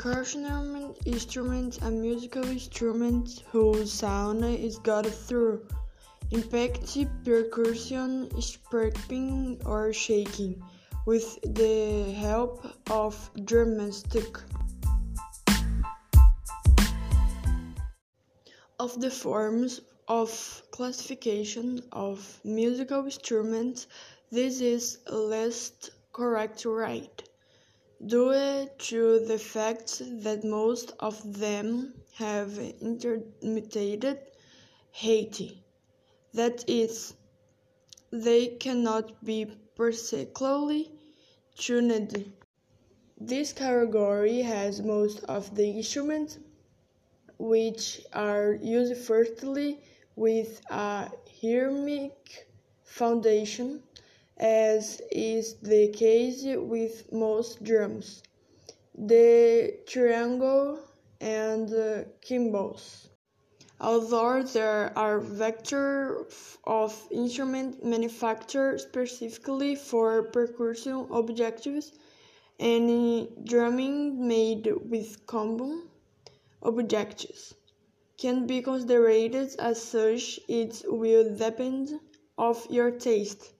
Percussion instruments are musical instruments whose sound is got through impact, percussion, scraping, or shaking with the help of drumstick. Of the forms of classification of musical instruments, this is least correct right due to the fact that most of them have intermittent Haiti. That is, they cannot be perfectly tuned. This category has most of the instruments which are used firstly with a rhythmic foundation as is the case with most drums, the triangle, and the cymbals. Although there are vectors of instrument manufactured specifically for percussion objectives, any drumming made with common objectives can be considered as such, it will depend of your taste.